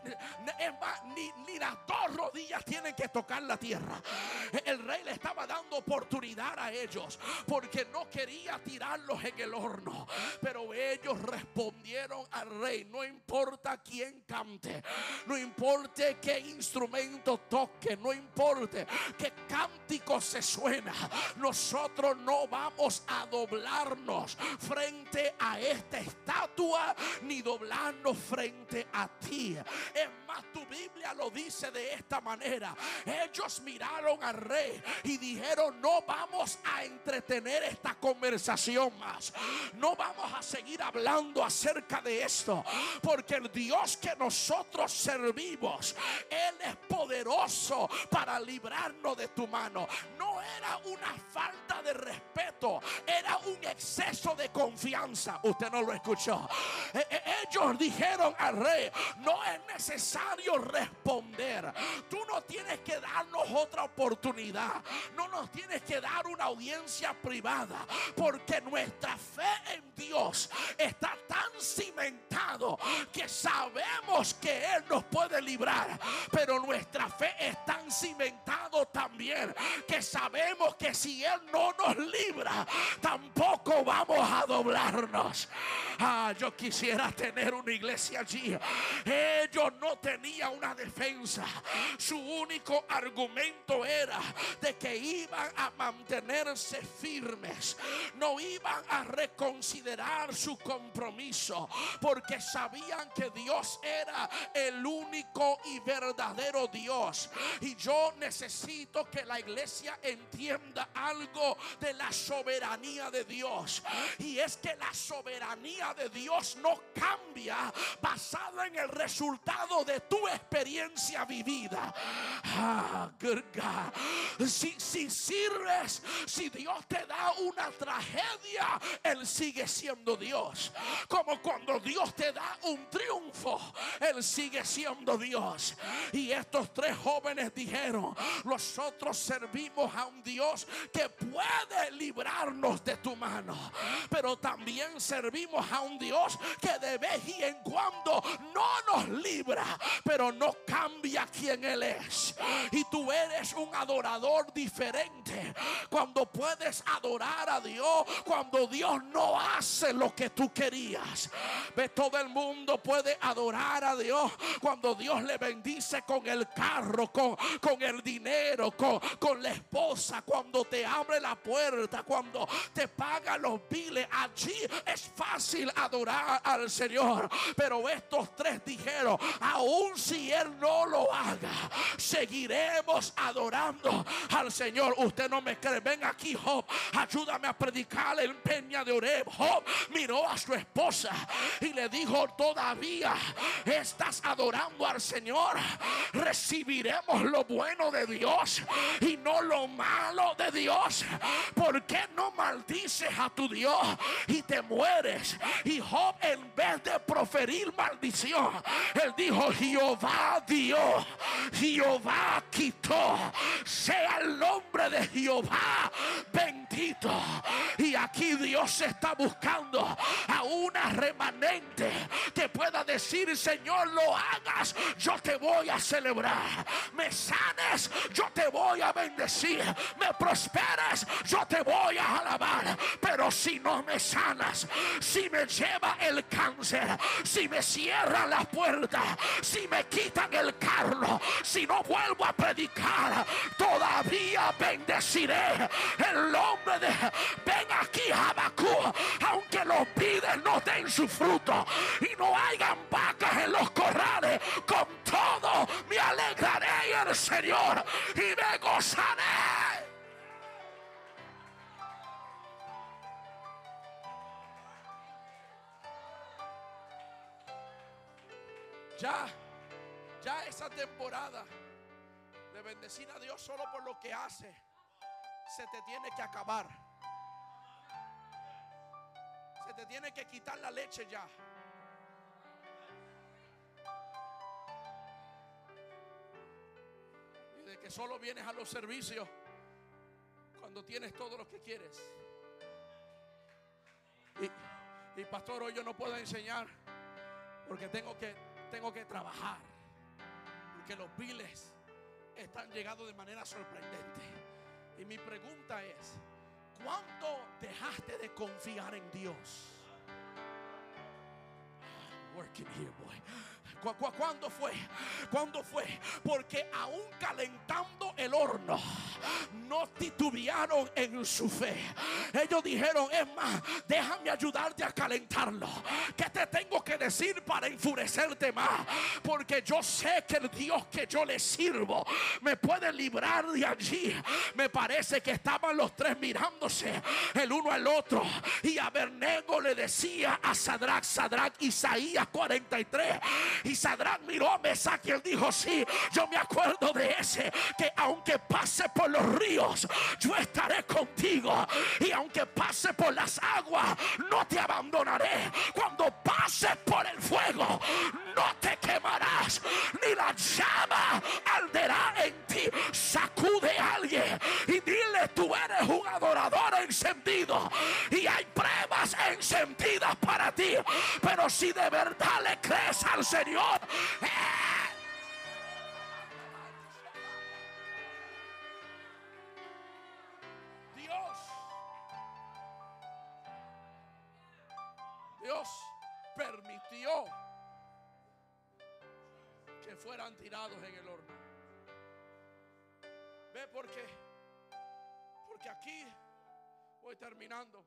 ni, ni las dos rodillas tienen que tocar la tierra. El rey le estaba dando oportunidad a ellos. Porque no quería tirarlos en el horno. Pero ellos respondieron al rey. No importa quién cante. No importa qué instrumento toque, no importa qué cántico se suena. Nosotros no vamos a doblarnos frente a esta estatua ni doblarnos frente a ti. Es más, tu Biblia lo dice de esta manera. Ellos miraron al rey y dijeron, no vamos a entretener esta conversación más. No vamos a seguir hablando acerca de esto. Porque el Dios que nosotros servimos, Él es poderoso para librarnos de tu mano. No era una falta de respeto, era exceso de confianza. Usted no lo escuchó. E, e, ellos dijeron al rey, no es necesario responder. Tú no tienes que darnos otra oportunidad. No nos tienes que dar una audiencia privada. Porque nuestra fe en Dios está tan cimentado que sabemos que él nos puede librar. Pero nuestra fe es tan cimentado también que sabemos que si Él no nos libra, tampoco vamos a doblarnos. Ah, yo quisiera tener una iglesia allí. Ellos no tenían una defensa. Su único argumento era de que iban a mantenerse firmes. No iban a reconsiderar su compromiso porque sabían que Dios era el único y verdadero Dios. Y yo necesito que la iglesia entienda algo de la soberanía de Dios. Y es que la soberanía de Dios no cambia basada en el resultado de tu experiencia vivida. Ah, Si, si sirves, si Dios te da una tragedia, Él sigue siendo Dios. Como cuando Dios te da un triunfo, Él sigue siendo Dios. Y estos tres jóvenes dijeron, nosotros servimos a un Dios que puede librarnos de tu mano. Pero también servimos a un Dios que de vez en cuando no nos libra, pero no cambia quien Él es. Y tú eres un adorador diferente cuando puedes adorar a Dios, cuando Dios no hace lo que tú querías. Ve, todo el mundo puede adorar a Dios cuando Dios le bendice con el carro, con, con el dinero, con, con la esposa, cuando te abre la puerta, cuando te paga los biles, allí es fácil adorar al Señor. Pero estos tres dijeron, aun si Él no lo haga, seguiremos adorando al Señor. Usted no me cree, ven aquí, Job, ayúdame a predicar el peña de Oreb. Job miró a su esposa y le dijo, todavía estás adorando al Señor, recibiremos lo bueno de Dios y no lo malo de Dios. ¿Por qué no maldices a tu Dios y te mueres? Y Job en vez de proferir maldición, él dijo, Jehová dio, Jehová quitó, sea el nombre de Jehová bendito. Y aquí Dios está buscando a una remanente que pueda decir, Señor, lo hagas, yo te voy a celebrar. Me sanes, yo te voy a bendecir. Me prosperes, yo te voy a alabar. Pero si no me sanas, si me lleva el cáncer, si me cierran las puertas, si me quitan el carro, si no vuelvo a predicar, todavía bendeciré el nombre de ven aquí Habacú, aunque los pides no den su fruto y no hayan vacas en los corrales, con todo me alegraré en el Señor y me gozaré. Ya, ya esa temporada de bendecir a Dios solo por lo que hace, se te tiene que acabar. Se te tiene que quitar la leche ya. Y de que solo vienes a los servicios cuando tienes todo lo que quieres. Y, y pastor, hoy yo no puedo enseñar porque tengo que, tengo que trabajar. Porque los biles están llegando de manera sorprendente. Y mi pregunta es, ¿cuánto dejaste de confiar en Dios? Working here, boy. ¿Cuándo fue? ¿Cuándo fue? Porque aún calentando el horno, no titubearon en su fe. Ellos dijeron, es más, déjame ayudarte a calentarlo. ¿Qué te tengo que decir para enfurecerte más? Porque yo sé que el Dios que yo le sirvo me puede librar de allí. Me parece que estaban los tres mirándose el uno al otro. Y Abernego le decía a Sadrach, Sadrach, Isaías 43. Y Sadrach miró a Mesa y dijo, sí, yo me acuerdo de ese, que aunque pase por los ríos, yo estaré contigo. Y aunque pase por las aguas, no te abandonaré. Cuando pases por el fuego, no te quemarás, ni la llama arderá en ti. Sacude a alguien y dile, tú eres un adorador encendido. Y hay pruebas encendidas para ti. Pero si de verdad le crees al Señor, Dios, Dios permitió que fueran tirados en el horno. ¿Ve por qué? Porque aquí, voy terminando,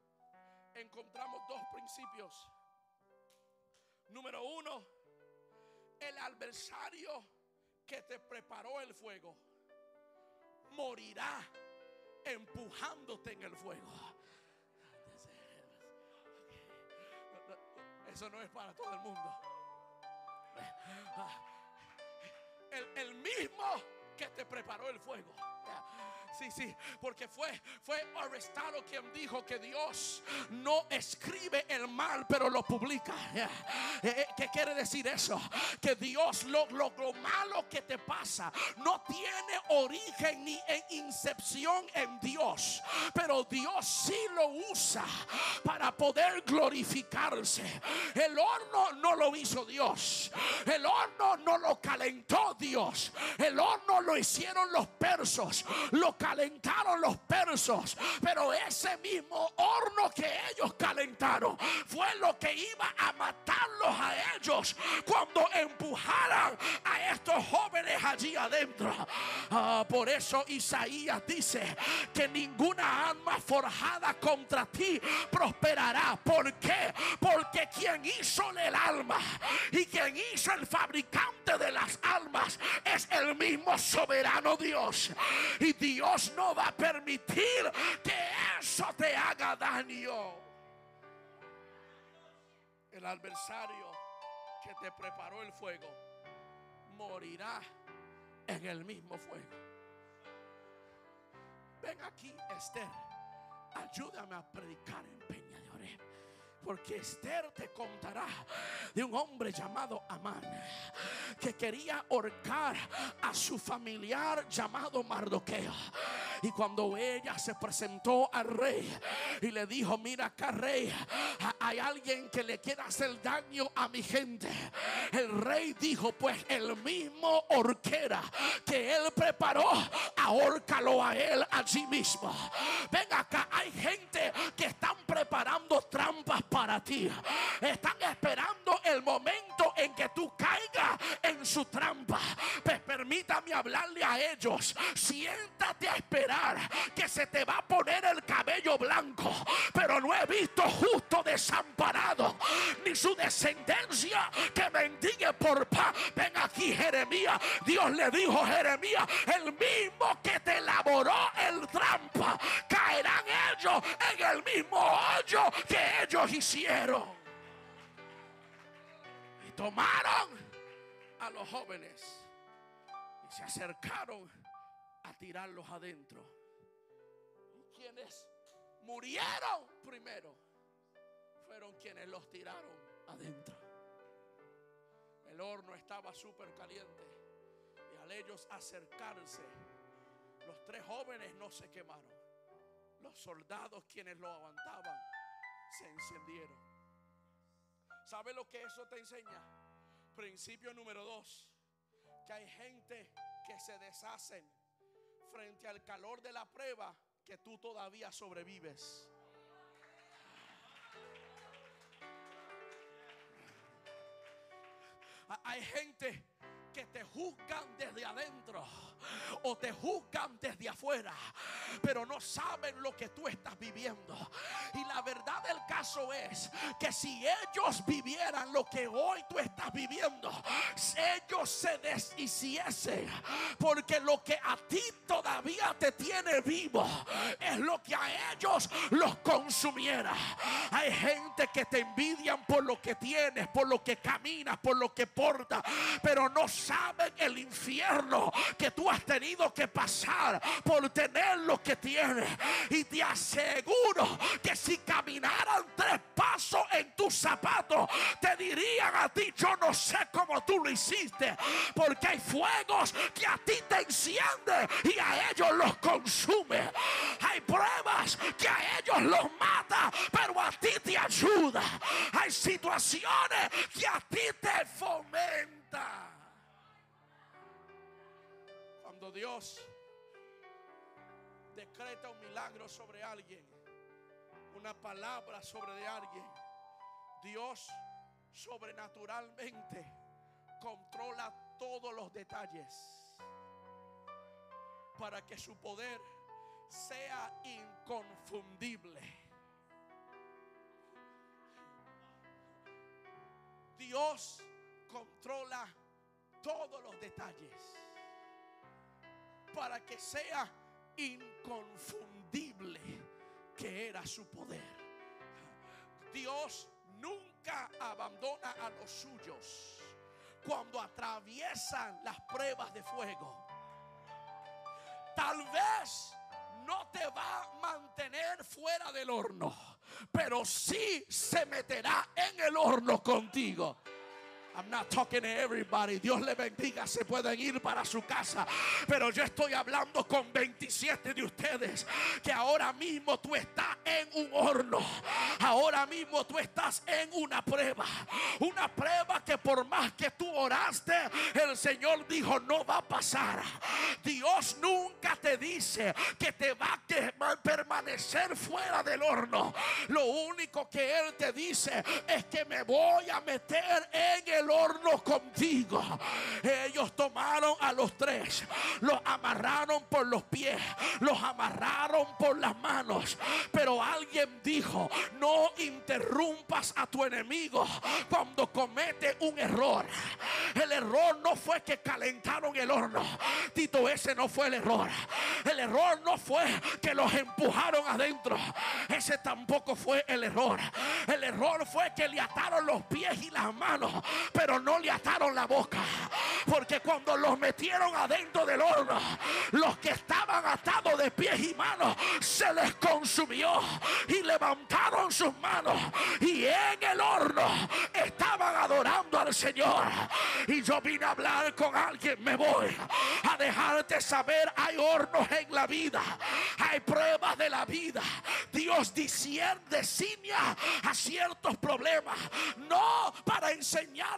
encontramos dos principios. Número uno, adversario que te preparó el fuego morirá empujándote en el fuego. Eso no es para todo el mundo. El, el mismo que te preparó el fuego. Sí, sí, porque fue, fue arrestado quien dijo que Dios no escribe el mal, pero lo publica. Eh, eh, ¿Qué quiere decir eso? Que Dios lo, lo, lo malo que te pasa no tiene origen ni en incepción en Dios, pero Dios sí lo usa para poder glorificarse. El horno no lo hizo Dios, el horno no lo calentó Dios, el horno lo hicieron los persos, lo calentaron los persos, pero ese mismo horno que ellos calentaron fue lo que iba a matarlos a ellos cuando empujaran a estos jóvenes allí adentro. Ah, por eso Isaías dice que ninguna alma forjada contra ti prosperará. ¿Por qué? Porque quien hizo el alma y quien hizo el fabricante de las almas es el mismo soberano Dios. Y Dios no va a permitir que eso te haga daño. El adversario que te preparó el fuego morirá en el mismo fuego. Ven aquí, Esther. Ayúdame a predicar en Oré. Porque Esther te contará de un hombre llamado Amán que quería ahorcar a su familiar llamado Mardoqueo. Y cuando ella se presentó al rey y le dijo, mira acá rey, hay alguien que le quiere hacer daño a mi gente. El rey dijo, pues el mismo horquera que él preparó, ahórcalo a él allí mismo. Ven acá, hay gente que están preparando trampas para ti. Están esperando el momento en que tú caigas en su trampa. Pues permítame hablarle a ellos. Siéntate a esperar que se te va a poner el cabello blanco. Pero no he visto justo desamparado ni su descendencia que bendiga por paz. Ven aquí, Jeremías. Dios le dijo Jeremías: el mismo que te elaboró el trampa, caerán ellos en el mismo hoyo que ellos hicieron. Y tomaron a los jóvenes y se acercaron a tirarlos adentro. Quienes murieron primero fueron quienes los tiraron adentro. El horno estaba súper caliente y al ellos acercarse, los tres jóvenes no se quemaron. Los soldados quienes lo aguantaban se encendieron. ¿Sabe lo que eso te enseña? Principio número dos, que hay gente que se deshacen frente al calor de la prueba que tú todavía sobrevives. Hay gente que te juzgan desde adentro o te juzgan desde afuera, pero no saben lo que tú estás viviendo. Y la verdad del caso es que si ellos vivieran lo que hoy tú estás viviendo, ellos se deshiciesen, porque lo que a ti todavía te tiene vivo es lo que a ellos los consumiera. Hay gente que te envidian por lo que tienes, por lo que caminas, por lo que portas, pero no saben el infierno que tú has tenido que pasar por tener lo que tienes. Y te aseguro que si caminaran tres pasos en tus zapatos, te dirían a ti, yo no sé cómo tú lo hiciste, porque hay fuegos que a ti te encienden y a ellos los consume. Hay pruebas que a ellos los mata, pero a ti te ayuda. Hay situaciones que a ti te fomenta. Dios decreta un milagro sobre alguien, una palabra sobre de alguien, Dios sobrenaturalmente controla todos los detalles para que su poder sea inconfundible. Dios controla todos los detalles para que sea inconfundible que era su poder. Dios nunca abandona a los suyos cuando atraviesan las pruebas de fuego. Tal vez no te va a mantener fuera del horno, pero sí se meterá en el horno contigo. I'm not talking to everybody. Dios le bendiga. Se pueden ir para su casa. Pero yo estoy hablando con 27 de ustedes. Que ahora mismo tú estás en un horno. Ahora mismo tú estás en una prueba. Una prueba que por más que tú oraste, el Señor dijo no va a pasar. Dios nunca te dice que te va a permanecer fuera del horno. Lo único que Él te dice es que me voy a meter en el horno contigo. Ellos tomaron a los tres, los amarraron por los pies, los amarraron por las manos. Pero alguien dijo, no interrumpas a tu enemigo cuando comete un error. El error no fue que calentaron el horno. Tito, ese no fue el error. El error no fue que los empujaron adentro. Ese tampoco fue el error. El error fue que le ataron los pies y las manos pero no le ataron la boca. Porque cuando los metieron adentro del horno, los que estaban atados de pies y manos se les consumió y levantaron sus manos y en el horno estaban adorando al Señor. Y yo vine a hablar con alguien, me voy a dejarte saber, hay hornos en la vida, hay pruebas de la vida. Dios disierne, designa a ciertos problemas, no para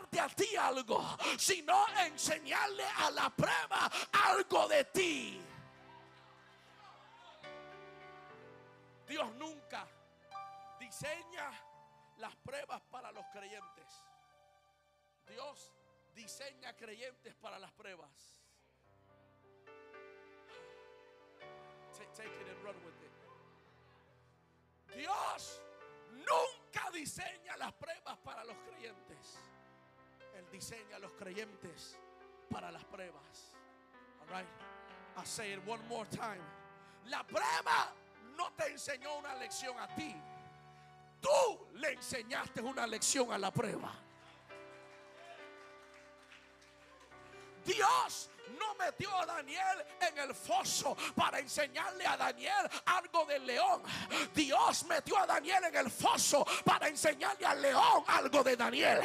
enseñarte a ti algo, sino enseñarle a la prueba algo de ti. Dios nunca diseña las pruebas para los creyentes. Dios diseña creyentes para las pruebas. Take, it and run with it. Dios nunca diseña las pruebas para los creyentes. Diseña a los creyentes para las pruebas. All right. I say it one more time. La prueba no te enseñó una lección a ti. Tú le enseñaste una lección a la prueba. Dios no metió a Daniel en el foso para enseñarle a Daniel algo del león. Dios metió a Daniel en el foso para enseñarle al león algo de Daniel.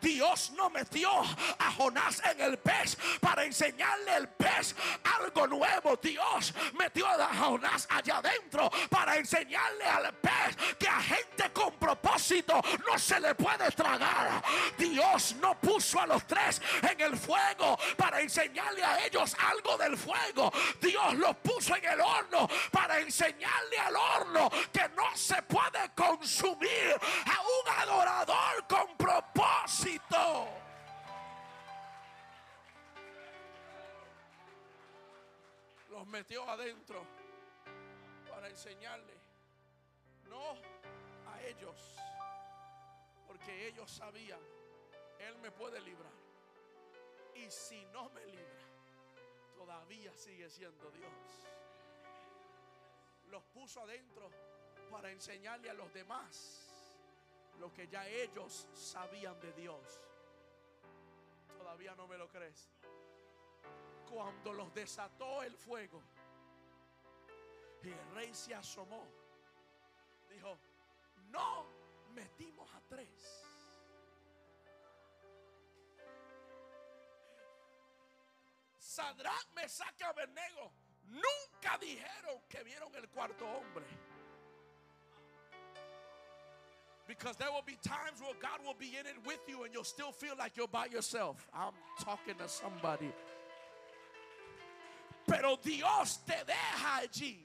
Dios no metió a Jonás en el pez para enseñarle al pez algo nuevo. Dios metió a Jonás allá adentro para enseñarle al pez que a gente con propósito no se le puede tragar. Dios no puso a los tres en el fuego para enseñarle a ellos algo del fuego. Dios los puso en el horno para enseñarle al horno que no se puede consumir a un adorador con propósito. Los metió adentro para enseñarle, no a ellos, porque ellos sabían, Él me puede librar. Y si no me libra, todavía sigue siendo Dios. Los puso adentro para enseñarle a los demás lo que ya ellos sabían de Dios. Todavía no me lo crees. Cuando los desató el fuego y el rey se asomó, dijo, no metimos a tres. Sadrach, Mesach Abednego nunca dijeron que vieron el cuarto hombre. Because there will be times where God will be in it with you and you'll still feel like you're by yourself. I'm talking to somebody. Pero Dios te deja allí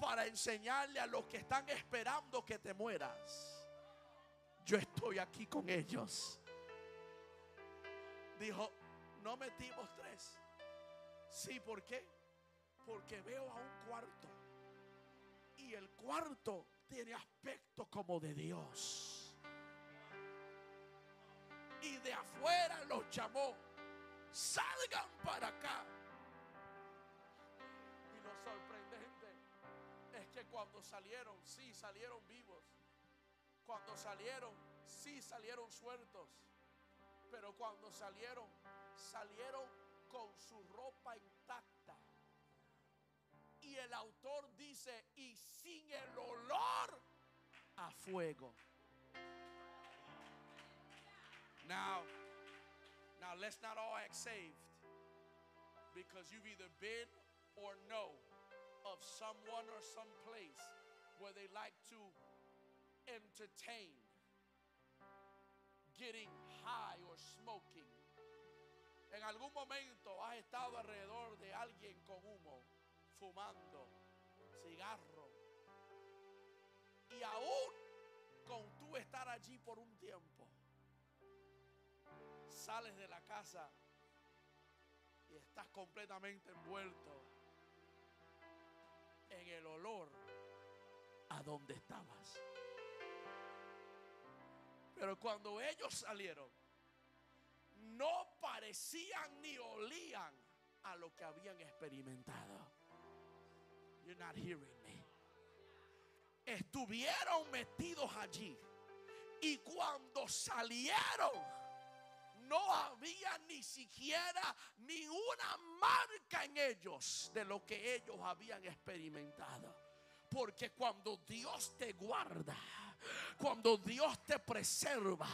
para enseñarle a los que están esperando que te mueras. Yo estoy aquí con ellos. Dijo, no metimos tres. Sí, ¿por qué? Porque veo a un cuarto. Y el cuarto tiene aspecto como de Dios. Y de afuera los llamó. Salgan para acá. Y lo sorprendente es que cuando salieron, sí salieron vivos. Cuando salieron, sí salieron sueltos. Pero cuando salieron, salieron con su ropa intacta. Y el autor dice, y sin el olor a fuego. Now, now let's not all act saved. Because you've either been or know of someone or some place where they like to entertain getting high or smoking. En algún momento has estado alrededor de alguien con humo, fumando cigarro. Y aún con tú estar allí por un tiempo, sales de la casa y estás completamente envuelto en el olor a donde estabas. Pero cuando ellos salieron, no parecían ni olían a lo que habían experimentado. You're not hearing me. Estuvieron metidos allí. Y cuando salieron, no había ni siquiera ni una marca en ellos de lo que ellos habían experimentado. Porque cuando Dios te guarda, cuando Dios te preserva,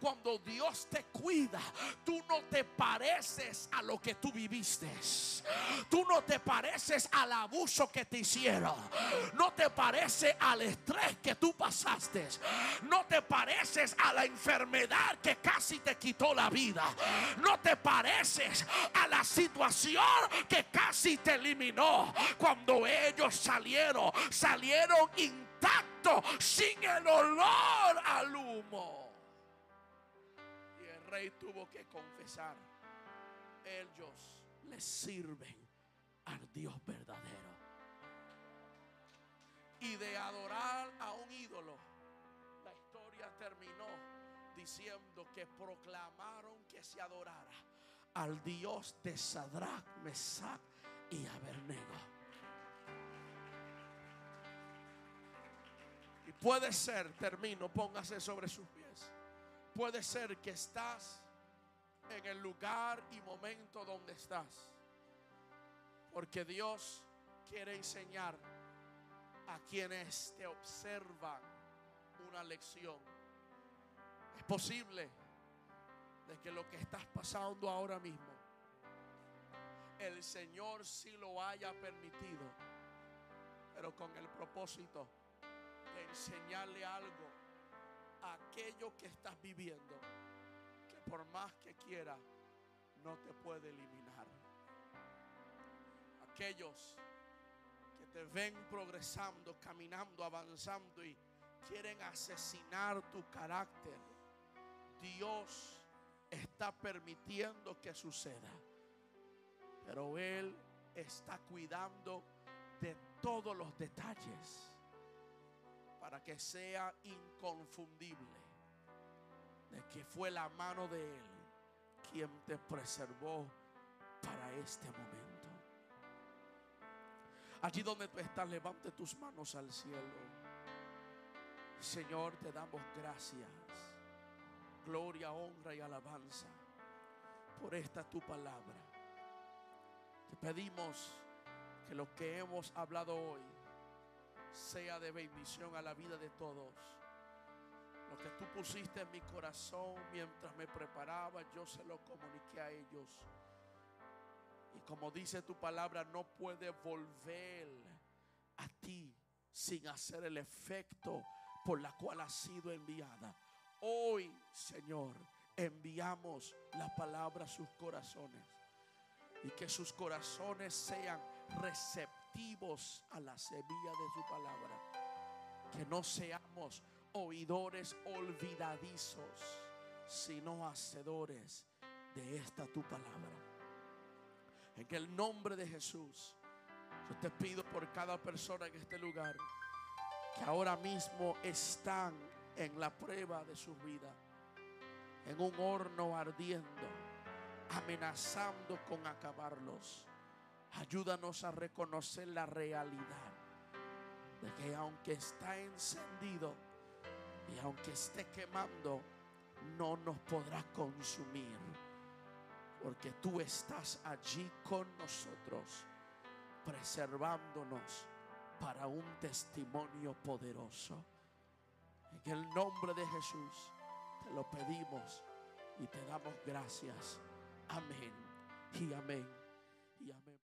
cuando Dios te cuida, tú no te pareces a lo que tú viviste. Tú no te pareces al abuso que te hicieron. No te parece al estrés que tú pasaste. No te pareces a la enfermedad que casi te quitó la vida. No te pareces a la situación que casi te eliminó. Cuando ellos salieron, salieron intactos, sin el olor al humo. Y el rey tuvo que confesar, ellos le sirven al Dios verdadero. Y de adorar a un ídolo, la historia terminó diciendo que proclamaron que se adorara al Dios de Sadrach, Mesach y Abednego. Puede ser, termino, póngase sobre sus pies. Puede ser que estás en el lugar y momento donde estás. Porque Dios quiere enseñar a quienes te observan una lección. Es posible de que lo que estás pasando ahora mismo, el Señor sí lo haya permitido, pero con el propósito enseñarle algo a aquello que estás viviendo, que por más que quiera, no te puede eliminar. Aquellos que te ven progresando, caminando, avanzando y quieren asesinar tu carácter, Dios está permitiendo que suceda. Pero Él está cuidando de todos los detalles que sea inconfundible de que fue la mano de Él quien te preservó para este momento. Allí donde tú estás, levante tus manos al cielo. Señor, te damos gracias. Gloria, honra y alabanza por esta tu palabra. Te pedimos que lo que hemos hablado hoy sea de bendición a la vida de todos. Lo que tú pusiste en mi corazón mientras me preparaba, yo se lo comuniqué a ellos. Y como dice tu palabra, no puede volver a ti sin hacer el efecto por la cual ha sido enviada. Hoy, Señor, enviamos la palabra a sus corazones y que sus corazones sean receptivos a la semilla de su palabra. Que no seamos oidores olvidadizos, sino hacedores de esta tu palabra. En el nombre de Jesús, yo te pido por cada persona en este lugar que ahora mismo están en la prueba de su vida, en un horno ardiendo, amenazando con acabarlos. Ayúdanos a reconocer la realidad de que aunque está encendido y aunque esté quemando, no nos podrá consumir. Porque tú estás allí con nosotros, preservándonos para un testimonio poderoso. En el nombre de Jesús te lo pedimos y te damos gracias. Amén y amén y amén.